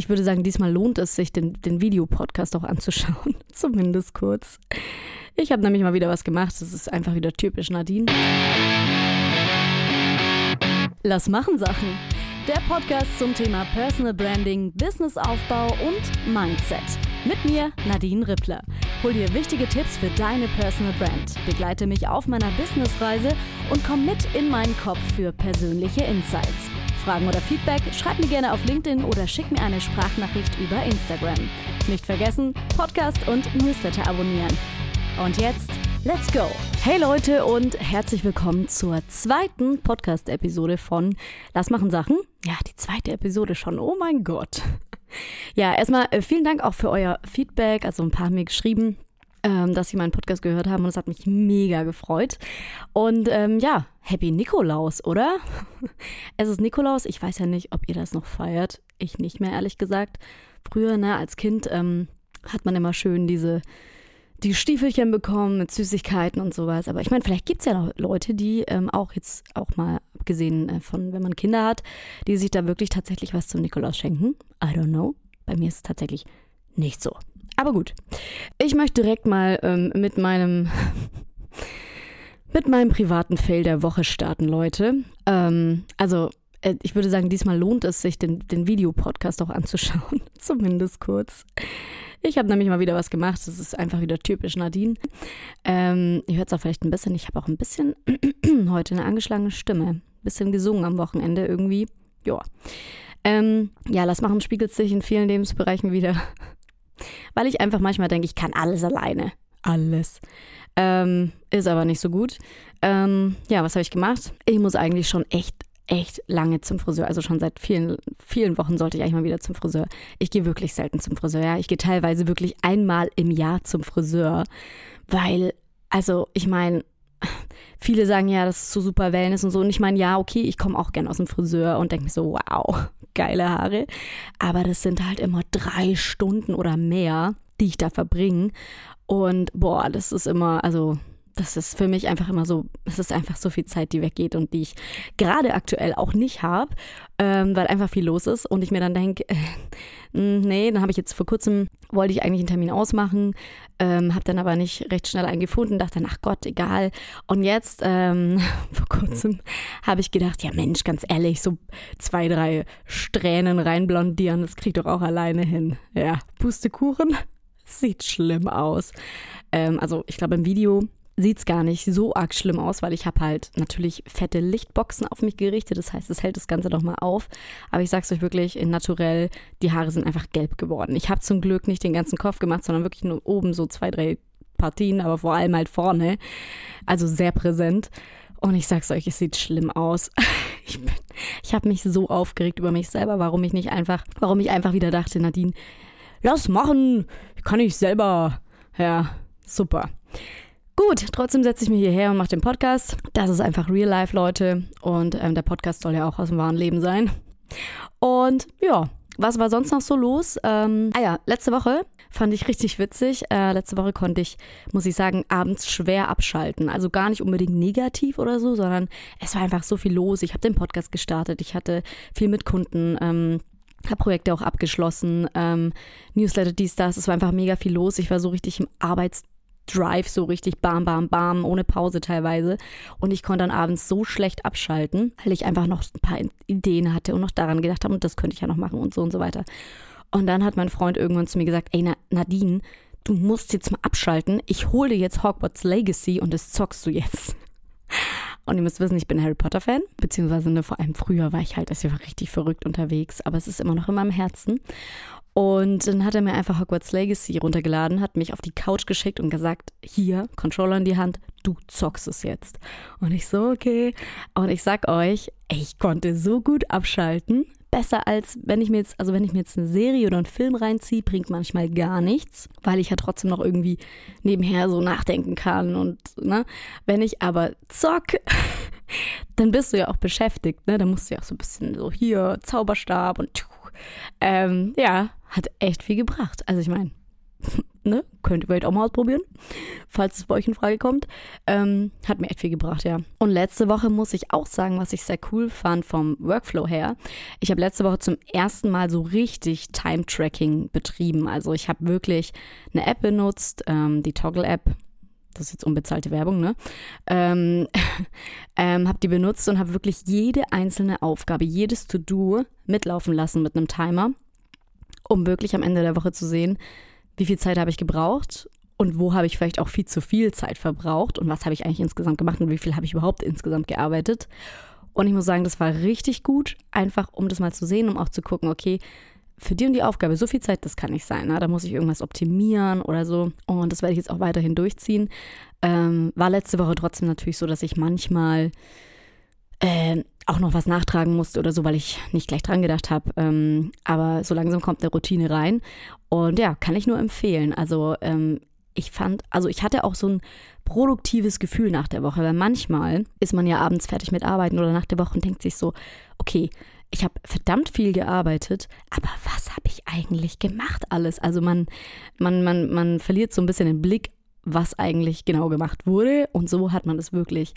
ich würde sagen, diesmal lohnt es sich, den, den Videopodcast auch anzuschauen. Zumindest kurz. Ich habe nämlich mal wieder was gemacht. Das ist einfach wieder typisch Nadine. Lass machen Sachen. Der Podcast zum Thema Personal Branding, Businessaufbau und Mindset. Mit mir, Nadine Rippler. Hol dir wichtige Tipps für deine Personal Brand. Begleite mich auf meiner Businessreise und komm mit in meinen Kopf für persönliche Insights. Fragen oder Feedback, schreib mir gerne auf LinkedIn oder schick mir eine Sprachnachricht über Instagram. Nicht vergessen, Podcast und Newsletter abonnieren. Und jetzt, let's go! Hey Leute und herzlich willkommen zur zweiten Podcast-Episode von Lass machen Sachen. Ja, die zweite Episode schon. Oh mein Gott. Ja, erstmal äh, vielen Dank auch für euer Feedback. Also ein paar haben mir geschrieben, ähm, dass sie meinen Podcast gehört haben und es hat mich mega gefreut. Und ähm, ja, Happy Nikolaus, oder? es ist Nikolaus. Ich weiß ja nicht, ob ihr das noch feiert. Ich nicht mehr, ehrlich gesagt. Früher, ne, als Kind ähm, hat man immer schön diese die Stiefelchen bekommen mit Süßigkeiten und sowas. Aber ich meine, vielleicht gibt es ja noch Leute, die ähm, auch jetzt auch mal abgesehen äh, von, wenn man Kinder hat, die sich da wirklich tatsächlich was zum Nikolaus schenken. I don't know. Bei mir ist es tatsächlich nicht so. Aber gut. Ich möchte direkt mal ähm, mit meinem mit meinem privaten Fail der Woche starten, Leute. Ähm, also äh, ich würde sagen, diesmal lohnt es sich, den, den Videopodcast auch anzuschauen. Zumindest kurz. Ich habe nämlich mal wieder was gemacht. Das ist einfach wieder typisch Nadine. Ähm, ihr hört es auch vielleicht ein bisschen. Ich habe auch ein bisschen heute eine angeschlagene Stimme. Ein bisschen gesungen am Wochenende irgendwie. Ja. Ähm, ja, das machen spiegelt sich in vielen Lebensbereichen wieder. Weil ich einfach manchmal denke, ich kann alles alleine. Alles. Ähm, ist aber nicht so gut. Ähm, ja, was habe ich gemacht? Ich muss eigentlich schon echt echt lange zum Friseur. Also schon seit vielen, vielen Wochen sollte ich eigentlich mal wieder zum Friseur. Ich gehe wirklich selten zum Friseur. Ja. Ich gehe teilweise wirklich einmal im Jahr zum Friseur, weil, also ich meine, viele sagen ja, das ist so super Wellness und so. Und ich meine, ja, okay, ich komme auch gerne aus dem Friseur und denke mir so, wow, geile Haare. Aber das sind halt immer drei Stunden oder mehr, die ich da verbringe. Und boah, das ist immer, also das ist für mich einfach immer so, es ist einfach so viel Zeit, die weggeht und die ich gerade aktuell auch nicht habe, ähm, weil einfach viel los ist und ich mir dann denke, äh, nee, dann habe ich jetzt vor kurzem, wollte ich eigentlich einen Termin ausmachen, ähm, habe dann aber nicht recht schnell einen gefunden, dachte dann, ach Gott, egal. Und jetzt, ähm, vor kurzem, habe ich gedacht, ja Mensch, ganz ehrlich, so zwei, drei Strähnen reinblondieren, das kriegt doch auch alleine hin. Ja, Pustekuchen, sieht schlimm aus. Ähm, also ich glaube im Video sieht es gar nicht so arg schlimm aus, weil ich habe halt natürlich fette Lichtboxen auf mich gerichtet. Das heißt, es hält das Ganze nochmal auf. Aber ich sag's euch wirklich, in naturell, die Haare sind einfach gelb geworden. Ich habe zum Glück nicht den ganzen Kopf gemacht, sondern wirklich nur oben so zwei, drei Partien, aber vor allem halt vorne. Also sehr präsent. Und ich sag's euch, es sieht schlimm aus. Ich, ich habe mich so aufgeregt über mich selber, warum ich nicht einfach, warum ich einfach wieder dachte, Nadine, lass machen, kann ich selber. Ja, super. Gut, trotzdem setze ich mich hierher und mache den Podcast. Das ist einfach Real Life, Leute. Und ähm, der Podcast soll ja auch aus dem wahren Leben sein. Und ja, was war sonst noch so los? Ähm, ah ja, letzte Woche fand ich richtig witzig. Äh, letzte Woche konnte ich, muss ich sagen, abends schwer abschalten. Also gar nicht unbedingt negativ oder so, sondern es war einfach so viel los. Ich habe den Podcast gestartet, ich hatte viel mit Kunden. Ähm, habe Projekte auch abgeschlossen, ähm, Newsletter, dies, das. Es war einfach mega viel los. Ich war so richtig im Arbeits Drive so richtig bam, bam, bam, ohne Pause teilweise. Und ich konnte dann abends so schlecht abschalten, weil ich einfach noch ein paar Ideen hatte und noch daran gedacht habe, und das könnte ich ja noch machen und so und so weiter. Und dann hat mein Freund irgendwann zu mir gesagt, ey Nadine, du musst jetzt mal abschalten. Ich hole dir jetzt Hogwarts Legacy und das zockst du jetzt. Und ihr müsst wissen, ich bin Harry Potter Fan, beziehungsweise ne, vor allem früher war ich halt, also ich war richtig verrückt unterwegs, aber es ist immer noch in meinem Herzen. Und dann hat er mir einfach Hogwarts Legacy runtergeladen, hat mich auf die Couch geschickt und gesagt, hier, Controller in die Hand, du zockst es jetzt. Und ich so, okay. Und ich sag euch, ich konnte so gut abschalten. Besser als wenn ich mir jetzt, also wenn ich mir jetzt eine Serie oder einen Film reinziehe, bringt manchmal gar nichts, weil ich ja trotzdem noch irgendwie nebenher so nachdenken kann und, ne. Wenn ich aber zock, dann bist du ja auch beschäftigt, ne. Dann musst du ja auch so ein bisschen so hier Zauberstab und ähm, ja, hat echt viel gebracht. Also ich meine, ne? Könnt ihr vielleicht auch mal ausprobieren, falls es bei euch in Frage kommt. Ähm, hat mir echt viel gebracht, ja. Und letzte Woche muss ich auch sagen, was ich sehr cool fand vom Workflow her. Ich habe letzte Woche zum ersten Mal so richtig Time-Tracking betrieben. Also ich habe wirklich eine App benutzt, ähm, die Toggle-App das ist jetzt unbezahlte Werbung, ne? Ähm, ähm, habe die benutzt und habe wirklich jede einzelne Aufgabe, jedes To-Do mitlaufen lassen mit einem Timer, um wirklich am Ende der Woche zu sehen, wie viel Zeit habe ich gebraucht und wo habe ich vielleicht auch viel zu viel Zeit verbraucht und was habe ich eigentlich insgesamt gemacht und wie viel habe ich überhaupt insgesamt gearbeitet. Und ich muss sagen, das war richtig gut, einfach um das mal zu sehen, um auch zu gucken, okay, für die und die Aufgabe, so viel Zeit, das kann nicht sein. Ne? Da muss ich irgendwas optimieren oder so. Und das werde ich jetzt auch weiterhin durchziehen. Ähm, war letzte Woche trotzdem natürlich so, dass ich manchmal äh, auch noch was nachtragen musste oder so, weil ich nicht gleich dran gedacht habe. Ähm, aber so langsam kommt eine Routine rein. Und ja, kann ich nur empfehlen. Also ähm, ich fand, also ich hatte auch so ein produktives Gefühl nach der Woche, weil manchmal ist man ja abends fertig mit Arbeiten oder nach der Woche und denkt sich so, okay, ich habe verdammt viel gearbeitet, aber was habe ich eigentlich gemacht alles? Also man, man, man, man verliert so ein bisschen den Blick, was eigentlich genau gemacht wurde. Und so hat man es wirklich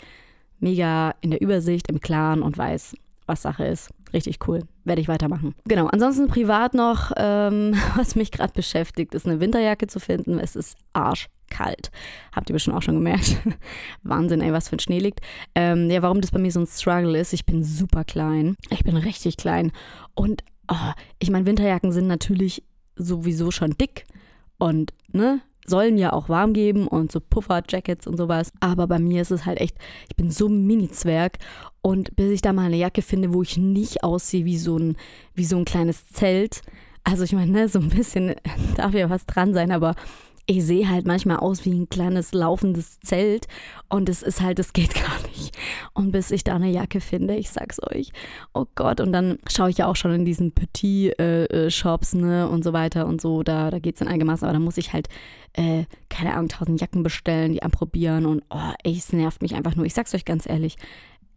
mega in der Übersicht, im Klaren und weiß, was Sache ist. Richtig cool. Werde ich weitermachen. Genau. Ansonsten privat noch, ähm, was mich gerade beschäftigt, ist eine Winterjacke zu finden. Es ist arschkalt. Habt ihr bestimmt auch schon gemerkt. Wahnsinn, ey, was für ein Schnee liegt. Ähm, ja, warum das bei mir so ein Struggle ist, ich bin super klein. Ich bin richtig klein. Und oh, ich meine, Winterjacken sind natürlich sowieso schon dick. Und, ne, sollen ja auch warm geben und so Puffer-Jackets und sowas. Aber bei mir ist es halt echt, ich bin so ein Mini-Zwerg und bis ich da mal eine Jacke finde, wo ich nicht aussehe wie so ein, wie so ein kleines Zelt. Also ich meine, ne, so ein bisschen darf ja was dran sein, aber ich sehe halt manchmal aus wie ein kleines laufendes Zelt und es ist halt, es geht gar nicht. Und bis ich da eine Jacke finde, ich sag's euch, oh Gott, und dann schaue ich ja auch schon in diesen Petit-Shops, äh, ne, und so weiter und so, da, da geht's in einigermaßen, aber da muss ich halt, äh, keine Ahnung, tausend Jacken bestellen, die anprobieren und, oh, ey, es nervt mich einfach nur. Ich sag's euch ganz ehrlich,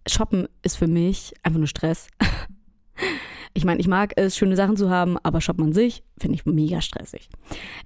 Shoppen ist für mich einfach nur Stress. Ich meine, ich mag es, schöne Sachen zu haben, aber shoppen an sich finde ich mega stressig.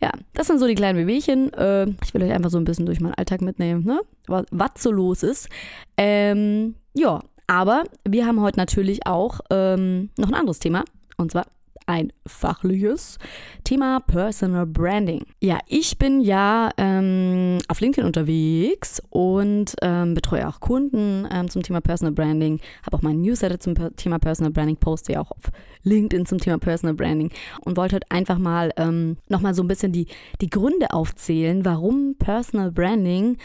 Ja, das sind so die kleinen Wehwehchen. Äh, ich will euch einfach so ein bisschen durch meinen Alltag mitnehmen, ne? was, was so los ist. Ähm, ja, aber wir haben heute natürlich auch ähm, noch ein anderes Thema. Und zwar ein fachliches Thema Personal Branding. Ja, ich bin ja ähm, auf LinkedIn unterwegs und ähm, betreue auch Kunden ähm, zum Thema Personal Branding, habe auch meinen Newsletter zum Thema Personal Branding, poste ja auch auf LinkedIn zum Thema Personal Branding und wollte heute einfach mal ähm, nochmal so ein bisschen die, die Gründe aufzählen, warum Personal Branding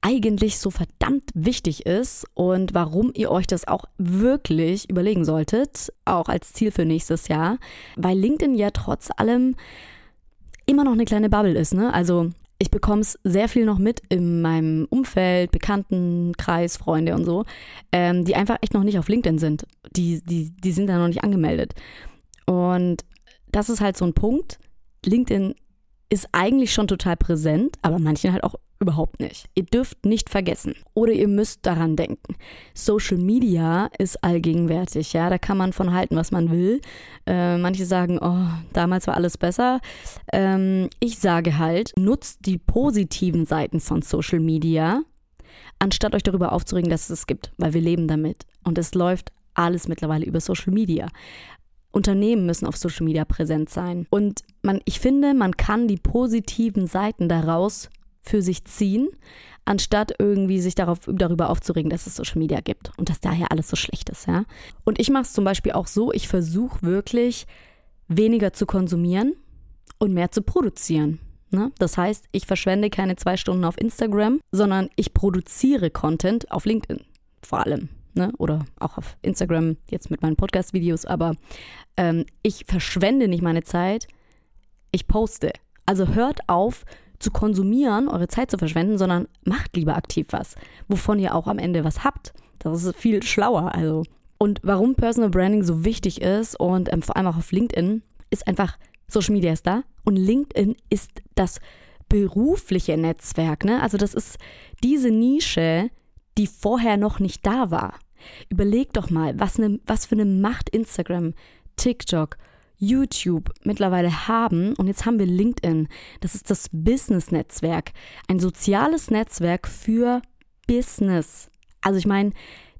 eigentlich so verdammt wichtig ist und warum ihr euch das auch wirklich überlegen solltet, auch als Ziel für nächstes Jahr, weil LinkedIn ja trotz allem immer noch eine kleine Bubble ist. Ne? Also ich bekomme es sehr viel noch mit in meinem Umfeld, Bekanntenkreis, Freunde und so, ähm, die einfach echt noch nicht auf LinkedIn sind. Die, die, die sind da noch nicht angemeldet. Und das ist halt so ein Punkt. LinkedIn ist eigentlich schon total präsent, aber manchen halt auch überhaupt nicht. Ihr dürft nicht vergessen oder ihr müsst daran denken. Social Media ist allgegenwärtig, ja, da kann man von halten, was man will. Äh, manche sagen, oh, damals war alles besser. Ähm, ich sage halt, nutzt die positiven Seiten von Social Media, anstatt euch darüber aufzuregen, dass es es gibt, weil wir leben damit und es läuft alles mittlerweile über Social Media. Unternehmen müssen auf Social Media präsent sein. Und man, ich finde, man kann die positiven Seiten daraus für sich ziehen, anstatt irgendwie sich darauf, darüber aufzuregen, dass es Social Media gibt und dass daher alles so schlecht ist, ja. Und ich mache es zum Beispiel auch so, ich versuche wirklich weniger zu konsumieren und mehr zu produzieren. Ne? Das heißt, ich verschwende keine zwei Stunden auf Instagram, sondern ich produziere Content auf LinkedIn vor allem. Ne? Oder auch auf Instagram, jetzt mit meinen Podcast-Videos, aber ähm, ich verschwende nicht meine Zeit, ich poste. Also hört auf, zu konsumieren, eure Zeit zu verschwenden, sondern macht lieber aktiv was, wovon ihr auch am Ende was habt. Das ist viel schlauer. Also. Und warum Personal Branding so wichtig ist und ähm, vor allem auch auf LinkedIn, ist einfach, Social Media ist da und LinkedIn ist das berufliche Netzwerk. Ne? Also das ist diese Nische, die vorher noch nicht da war. Überlegt doch mal, was, ne, was für eine Macht Instagram, TikTok, YouTube mittlerweile haben und jetzt haben wir LinkedIn. Das ist das Business-Netzwerk, ein soziales Netzwerk für Business. Also ich meine,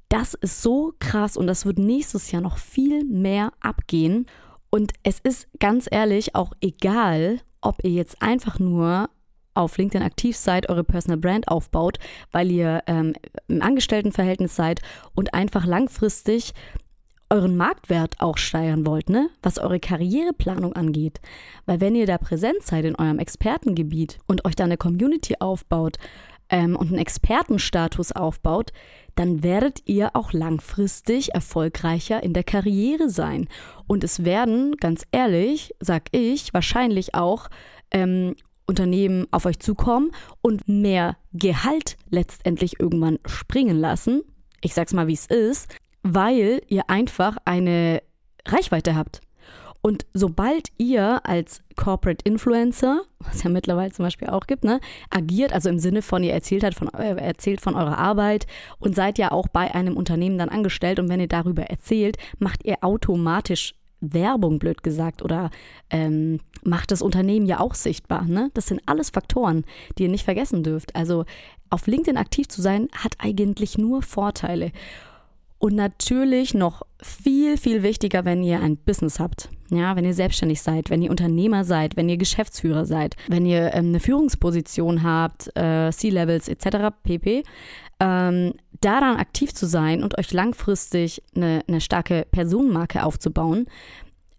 das ist so krass und das wird nächstes Jahr noch viel mehr abgehen. Und es ist ganz ehrlich auch egal, ob ihr jetzt einfach nur auf LinkedIn aktiv seid, eure Personal Brand aufbaut, weil ihr ähm, im Angestelltenverhältnis seid und einfach langfristig euren Marktwert auch steigern wollt, ne? Was eure Karriereplanung angeht. Weil wenn ihr da präsent seid in eurem Expertengebiet und euch da eine Community aufbaut ähm, und einen Expertenstatus aufbaut, dann werdet ihr auch langfristig erfolgreicher in der Karriere sein. Und es werden, ganz ehrlich, sag ich, wahrscheinlich auch ähm, Unternehmen auf euch zukommen und mehr Gehalt letztendlich irgendwann springen lassen. Ich sag's mal, wie es ist, weil ihr einfach eine Reichweite habt. Und sobald ihr als Corporate Influencer, was ja mittlerweile zum Beispiel auch gibt, ne, agiert, also im Sinne von, ihr erzählt, halt von, äh, erzählt von eurer Arbeit und seid ja auch bei einem Unternehmen dann angestellt und wenn ihr darüber erzählt, macht ihr automatisch Werbung, blöd gesagt, oder ähm, macht das Unternehmen ja auch sichtbar. Ne? Das sind alles Faktoren, die ihr nicht vergessen dürft. Also auf LinkedIn aktiv zu sein, hat eigentlich nur Vorteile. Und natürlich noch viel, viel wichtiger, wenn ihr ein Business habt. Ja, wenn ihr selbstständig seid, wenn ihr Unternehmer seid, wenn ihr Geschäftsführer seid, wenn ihr ähm, eine Führungsposition habt, äh, C-Levels etc. pp. Ähm, daran aktiv zu sein und euch langfristig eine, eine starke Personenmarke aufzubauen,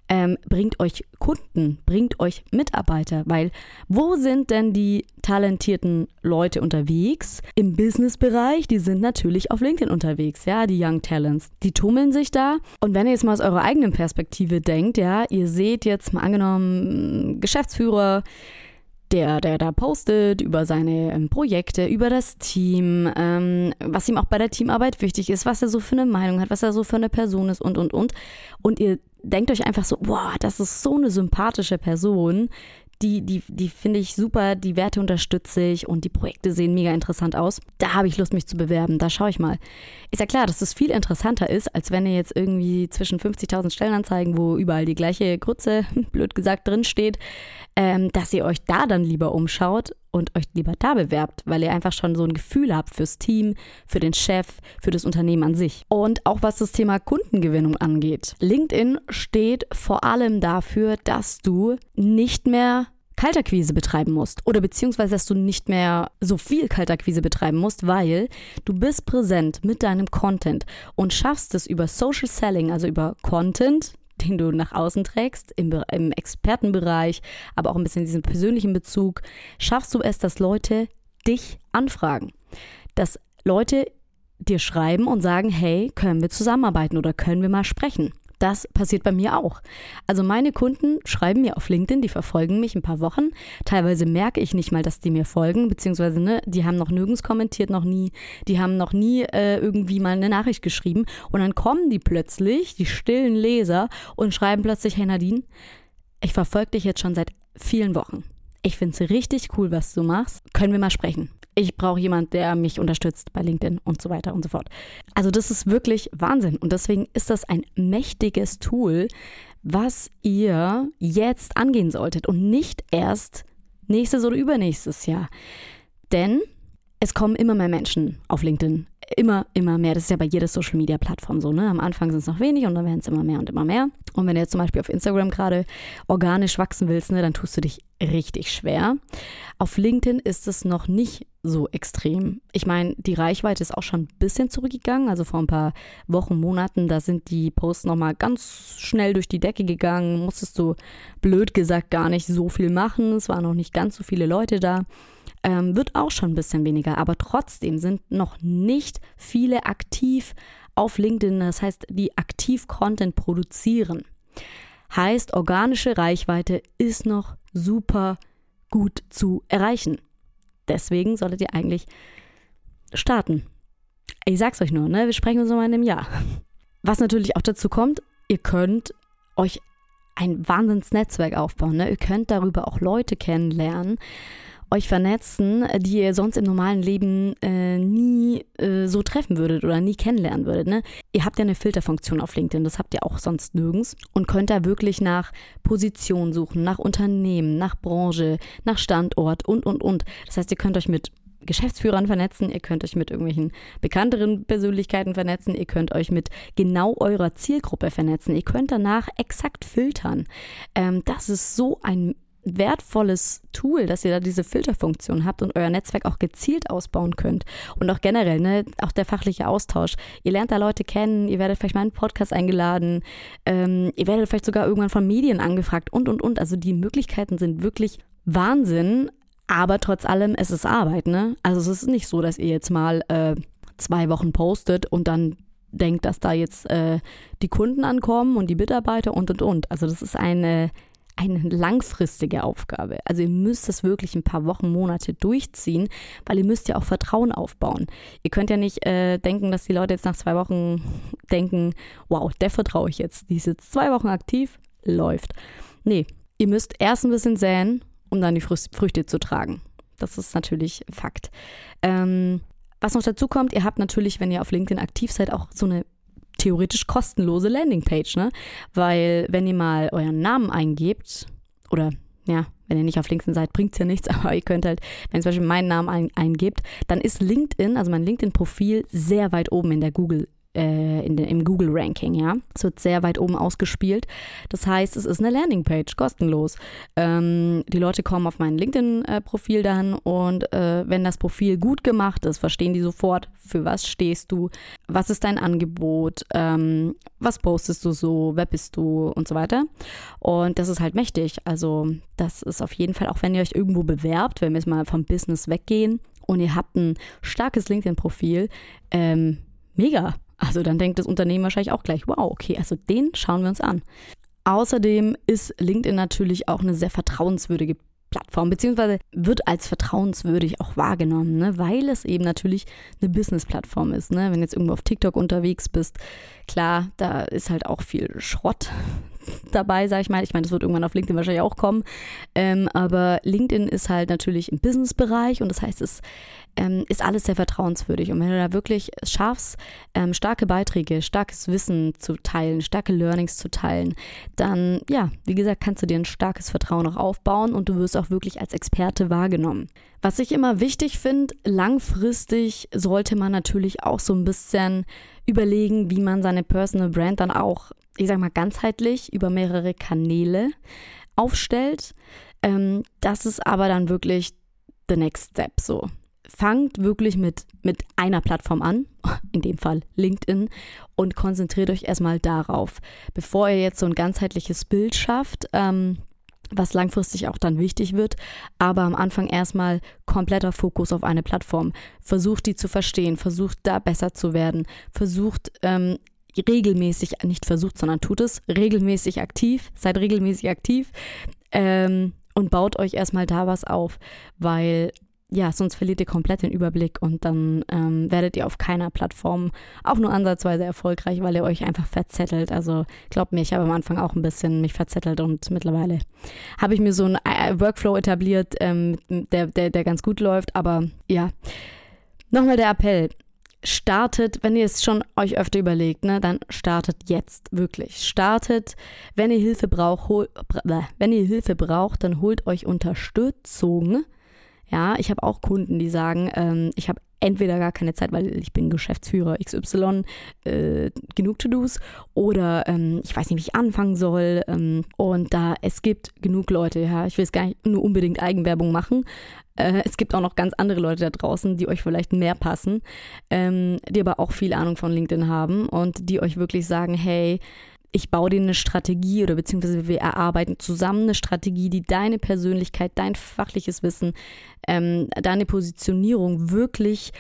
ähm, bringt euch Kunden, bringt euch Mitarbeiter, weil wo sind denn die talentierten Leute unterwegs? Im Businessbereich, die sind natürlich auf LinkedIn unterwegs, ja, die Young Talents. Die tummeln sich da und wenn ihr jetzt mal aus eurer eigenen Perspektive denkt, ja, ihr seht jetzt mal angenommen Geschäftsführer, der, der da postet über seine ähm, Projekte, über das Team, ähm, was ihm auch bei der Teamarbeit wichtig ist, was er so für eine Meinung hat, was er so für eine Person ist und, und, und. Und ihr denkt euch einfach so, boah, das ist so eine sympathische Person, die, die, die finde ich super, die Werte unterstütze ich und die Projekte sehen mega interessant aus. Da habe ich Lust, mich zu bewerben. Da schaue ich mal. Ist ja klar, dass das viel interessanter ist, als wenn ihr jetzt irgendwie zwischen 50.000 Stellenanzeigen, wo überall die gleiche Grütze, blöd gesagt, drinsteht, ähm, dass ihr euch da dann lieber umschaut und euch lieber da bewerbt, weil ihr einfach schon so ein Gefühl habt fürs Team, für den Chef, für das Unternehmen an sich. Und auch was das Thema Kundengewinnung angeht. LinkedIn steht vor allem dafür, dass du nicht mehr Kalterquise betreiben musst oder beziehungsweise dass du nicht mehr so viel Kalterquise betreiben musst, weil du bist präsent mit deinem Content und schaffst es über Social Selling, also über Content, den du nach außen trägst, im, im Expertenbereich, aber auch ein bisschen diesen persönlichen Bezug, schaffst du es, dass Leute dich anfragen. Dass Leute dir schreiben und sagen, hey, können wir zusammenarbeiten oder können wir mal sprechen? Das passiert bei mir auch. Also meine Kunden schreiben mir auf LinkedIn, die verfolgen mich ein paar Wochen. Teilweise merke ich nicht mal, dass die mir folgen, beziehungsweise ne, die haben noch nirgends kommentiert, noch nie, die haben noch nie äh, irgendwie mal eine Nachricht geschrieben. Und dann kommen die plötzlich, die stillen Leser, und schreiben plötzlich, hey Nadine, ich verfolge dich jetzt schon seit vielen Wochen. Ich finde es richtig cool, was du machst. Können wir mal sprechen? Ich brauche jemand, der mich unterstützt bei LinkedIn und so weiter und so fort. Also das ist wirklich Wahnsinn und deswegen ist das ein mächtiges Tool, was ihr jetzt angehen solltet und nicht erst nächstes oder übernächstes Jahr. Denn es kommen immer mehr Menschen auf LinkedIn. Immer, immer mehr. Das ist ja bei jeder Social Media Plattform so, ne? Am Anfang sind es noch wenig und dann werden es immer mehr und immer mehr. Und wenn du jetzt zum Beispiel auf Instagram gerade organisch wachsen willst, ne, dann tust du dich richtig schwer. Auf LinkedIn ist es noch nicht so extrem. Ich meine, die Reichweite ist auch schon ein bisschen zurückgegangen. Also vor ein paar Wochen, Monaten, da sind die Posts nochmal ganz schnell durch die Decke gegangen. Musstest du blöd gesagt gar nicht so viel machen. Es waren noch nicht ganz so viele Leute da. Ähm, wird auch schon ein bisschen weniger, aber trotzdem sind noch nicht viele aktiv auf LinkedIn. Das heißt, die aktiv Content produzieren. Heißt, organische Reichweite ist noch super gut zu erreichen. Deswegen solltet ihr eigentlich starten. Ich sag's euch nur, ne? Wir sprechen uns nochmal in einem Jahr. Was natürlich auch dazu kommt, ihr könnt euch ein Wahnsinnsnetzwerk aufbauen. Ne? Ihr könnt darüber auch Leute kennenlernen. Euch vernetzen, die ihr sonst im normalen Leben äh, nie äh, so treffen würdet oder nie kennenlernen würdet. Ne? Ihr habt ja eine Filterfunktion auf LinkedIn, das habt ihr auch sonst nirgends und könnt da wirklich nach Position suchen, nach Unternehmen, nach Branche, nach Standort und, und, und. Das heißt, ihr könnt euch mit Geschäftsführern vernetzen, ihr könnt euch mit irgendwelchen bekannteren Persönlichkeiten vernetzen, ihr könnt euch mit genau eurer Zielgruppe vernetzen, ihr könnt danach exakt filtern. Ähm, das ist so ein wertvolles Tool, dass ihr da diese Filterfunktion habt und euer Netzwerk auch gezielt ausbauen könnt. Und auch generell, ne, auch der fachliche Austausch. Ihr lernt da Leute kennen, ihr werdet vielleicht mal einen Podcast eingeladen, ähm, ihr werdet vielleicht sogar irgendwann von Medien angefragt und, und, und. Also die Möglichkeiten sind wirklich Wahnsinn, aber trotz allem, es ist Arbeit, ne? Also es ist nicht so, dass ihr jetzt mal äh, zwei Wochen postet und dann denkt, dass da jetzt äh, die Kunden ankommen und die Mitarbeiter und, und, und. Also das ist eine eine langfristige Aufgabe. Also ihr müsst das wirklich ein paar Wochen, Monate durchziehen, weil ihr müsst ja auch Vertrauen aufbauen. Ihr könnt ja nicht äh, denken, dass die Leute jetzt nach zwei Wochen denken, wow, der vertraue ich jetzt. Die ist jetzt zwei Wochen aktiv, läuft. Nee, ihr müsst erst ein bisschen säen, um dann die Früchte zu tragen. Das ist natürlich Fakt. Ähm, was noch dazu kommt, ihr habt natürlich, wenn ihr auf LinkedIn aktiv seid, auch so eine theoretisch kostenlose Landingpage, ne? Weil wenn ihr mal euren Namen eingebt oder ja, wenn ihr nicht auf LinkedIn seid, bringt es ja nichts, aber ihr könnt halt, wenn ihr zum Beispiel meinen Namen ein, eingebt, dann ist LinkedIn, also mein LinkedIn-Profil, sehr weit oben in der Google äh, in den, im Google-Ranking, ja. Es wird sehr weit oben ausgespielt. Das heißt, es ist eine Landingpage, kostenlos. Ähm, die Leute kommen auf mein LinkedIn-Profil dann und äh, wenn das Profil gut gemacht ist, verstehen die sofort, für was stehst du, was ist dein Angebot, ähm, was postest du so, wer bist du und so weiter. Und das ist halt mächtig. Also das ist auf jeden Fall, auch wenn ihr euch irgendwo bewerbt, wenn wir jetzt mal vom Business weggehen und ihr habt ein starkes LinkedIn-Profil, ähm, mega. Also dann denkt das Unternehmen wahrscheinlich auch gleich, wow, okay, also den schauen wir uns an. Außerdem ist LinkedIn natürlich auch eine sehr vertrauenswürdige Plattform, beziehungsweise wird als vertrauenswürdig auch wahrgenommen, ne? weil es eben natürlich eine Business-Plattform ist. Ne? Wenn jetzt irgendwo auf TikTok unterwegs bist, klar, da ist halt auch viel Schrott dabei, sag ich mal. Ich meine, das wird irgendwann auf LinkedIn wahrscheinlich auch kommen. Ähm, aber LinkedIn ist halt natürlich im Business-Bereich und das heißt, es ähm, ist alles sehr vertrauenswürdig. Und wenn du da wirklich schaffst, ähm, starke Beiträge, starkes Wissen zu teilen, starke Learnings zu teilen, dann, ja, wie gesagt, kannst du dir ein starkes Vertrauen auch aufbauen und du wirst auch wirklich als Experte wahrgenommen. Was ich immer wichtig finde, langfristig sollte man natürlich auch so ein bisschen überlegen, wie man seine Personal Brand dann auch ich sag mal, ganzheitlich über mehrere Kanäle aufstellt. Ähm, das ist aber dann wirklich the next step so. Fangt wirklich mit, mit einer Plattform an, in dem Fall LinkedIn, und konzentriert euch erstmal darauf, bevor ihr jetzt so ein ganzheitliches Bild schafft. Ähm, was langfristig auch dann wichtig wird, aber am Anfang erstmal kompletter Fokus auf eine Plattform. Versucht die zu verstehen, versucht da besser zu werden, versucht ähm, regelmäßig, nicht versucht, sondern tut es, regelmäßig aktiv, seid regelmäßig aktiv ähm, und baut euch erstmal da was auf, weil ja, sonst verliert ihr komplett den Überblick und dann ähm, werdet ihr auf keiner Plattform auch nur ansatzweise erfolgreich, weil ihr euch einfach verzettelt. Also glaubt mir, ich habe am Anfang auch ein bisschen mich verzettelt und mittlerweile habe ich mir so einen äh, Workflow etabliert, ähm, der, der, der ganz gut läuft. Aber ja, nochmal der Appell startet, wenn ihr es schon euch öfter überlegt, ne, dann startet jetzt wirklich. Startet, wenn ihr Hilfe braucht, hol, wenn ihr Hilfe braucht, dann holt euch Unterstützung. Ja, ich habe auch Kunden, die sagen, ähm, ich habe entweder gar keine Zeit, weil ich bin Geschäftsführer XY, äh, genug To-Dos, oder ähm, ich weiß nicht, wie ich anfangen soll. Ähm, und da es gibt genug Leute, ja, ich will es gar nicht nur unbedingt Eigenwerbung machen, äh, es gibt auch noch ganz andere Leute da draußen, die euch vielleicht mehr passen, ähm, die aber auch viel Ahnung von LinkedIn haben und die euch wirklich sagen, hey, ich baue dir eine Strategie oder beziehungsweise wir erarbeiten zusammen eine Strategie, die deine Persönlichkeit, dein fachliches Wissen, ähm, deine Positionierung wirklich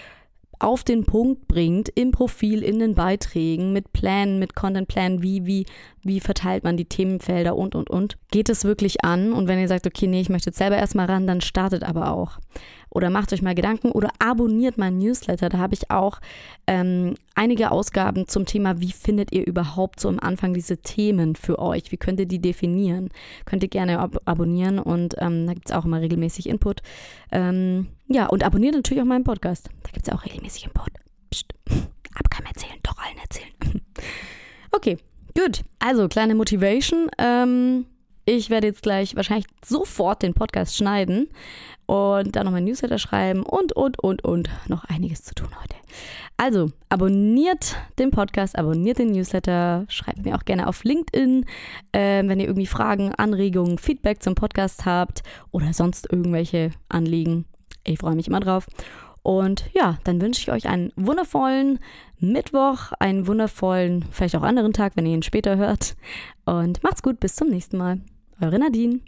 auf den Punkt bringt, im Profil, in den Beiträgen, mit Plänen, mit Contentplänen, wie, wie, wie verteilt man die Themenfelder und, und, und. Geht es wirklich an und wenn ihr sagt, okay, nee, ich möchte jetzt selber erstmal ran, dann startet aber auch. Oder macht euch mal Gedanken oder abonniert meinen Newsletter. Da habe ich auch ähm, einige Ausgaben zum Thema, wie findet ihr überhaupt so am Anfang diese Themen für euch? Wie könnt ihr die definieren? Könnt ihr gerne ab abonnieren und ähm, da gibt es auch immer regelmäßig Input. Ähm, ja, und abonniert natürlich auch meinen Podcast. Da gibt es auch regelmäßig Input. Psst. Aber kann erzählen, doch allen erzählen. okay, gut. Also, kleine Motivation. Ähm, ich werde jetzt gleich wahrscheinlich sofort den Podcast schneiden und dann noch mein Newsletter schreiben und, und, und, und noch einiges zu tun heute. Also, abonniert den Podcast, abonniert den Newsletter, schreibt mir auch gerne auf LinkedIn, äh, wenn ihr irgendwie Fragen, Anregungen, Feedback zum Podcast habt oder sonst irgendwelche Anliegen. Ich freue mich immer drauf. Und ja, dann wünsche ich euch einen wundervollen Mittwoch, einen wundervollen, vielleicht auch anderen Tag, wenn ihr ihn später hört. Und macht's gut, bis zum nächsten Mal. Eure Nadine.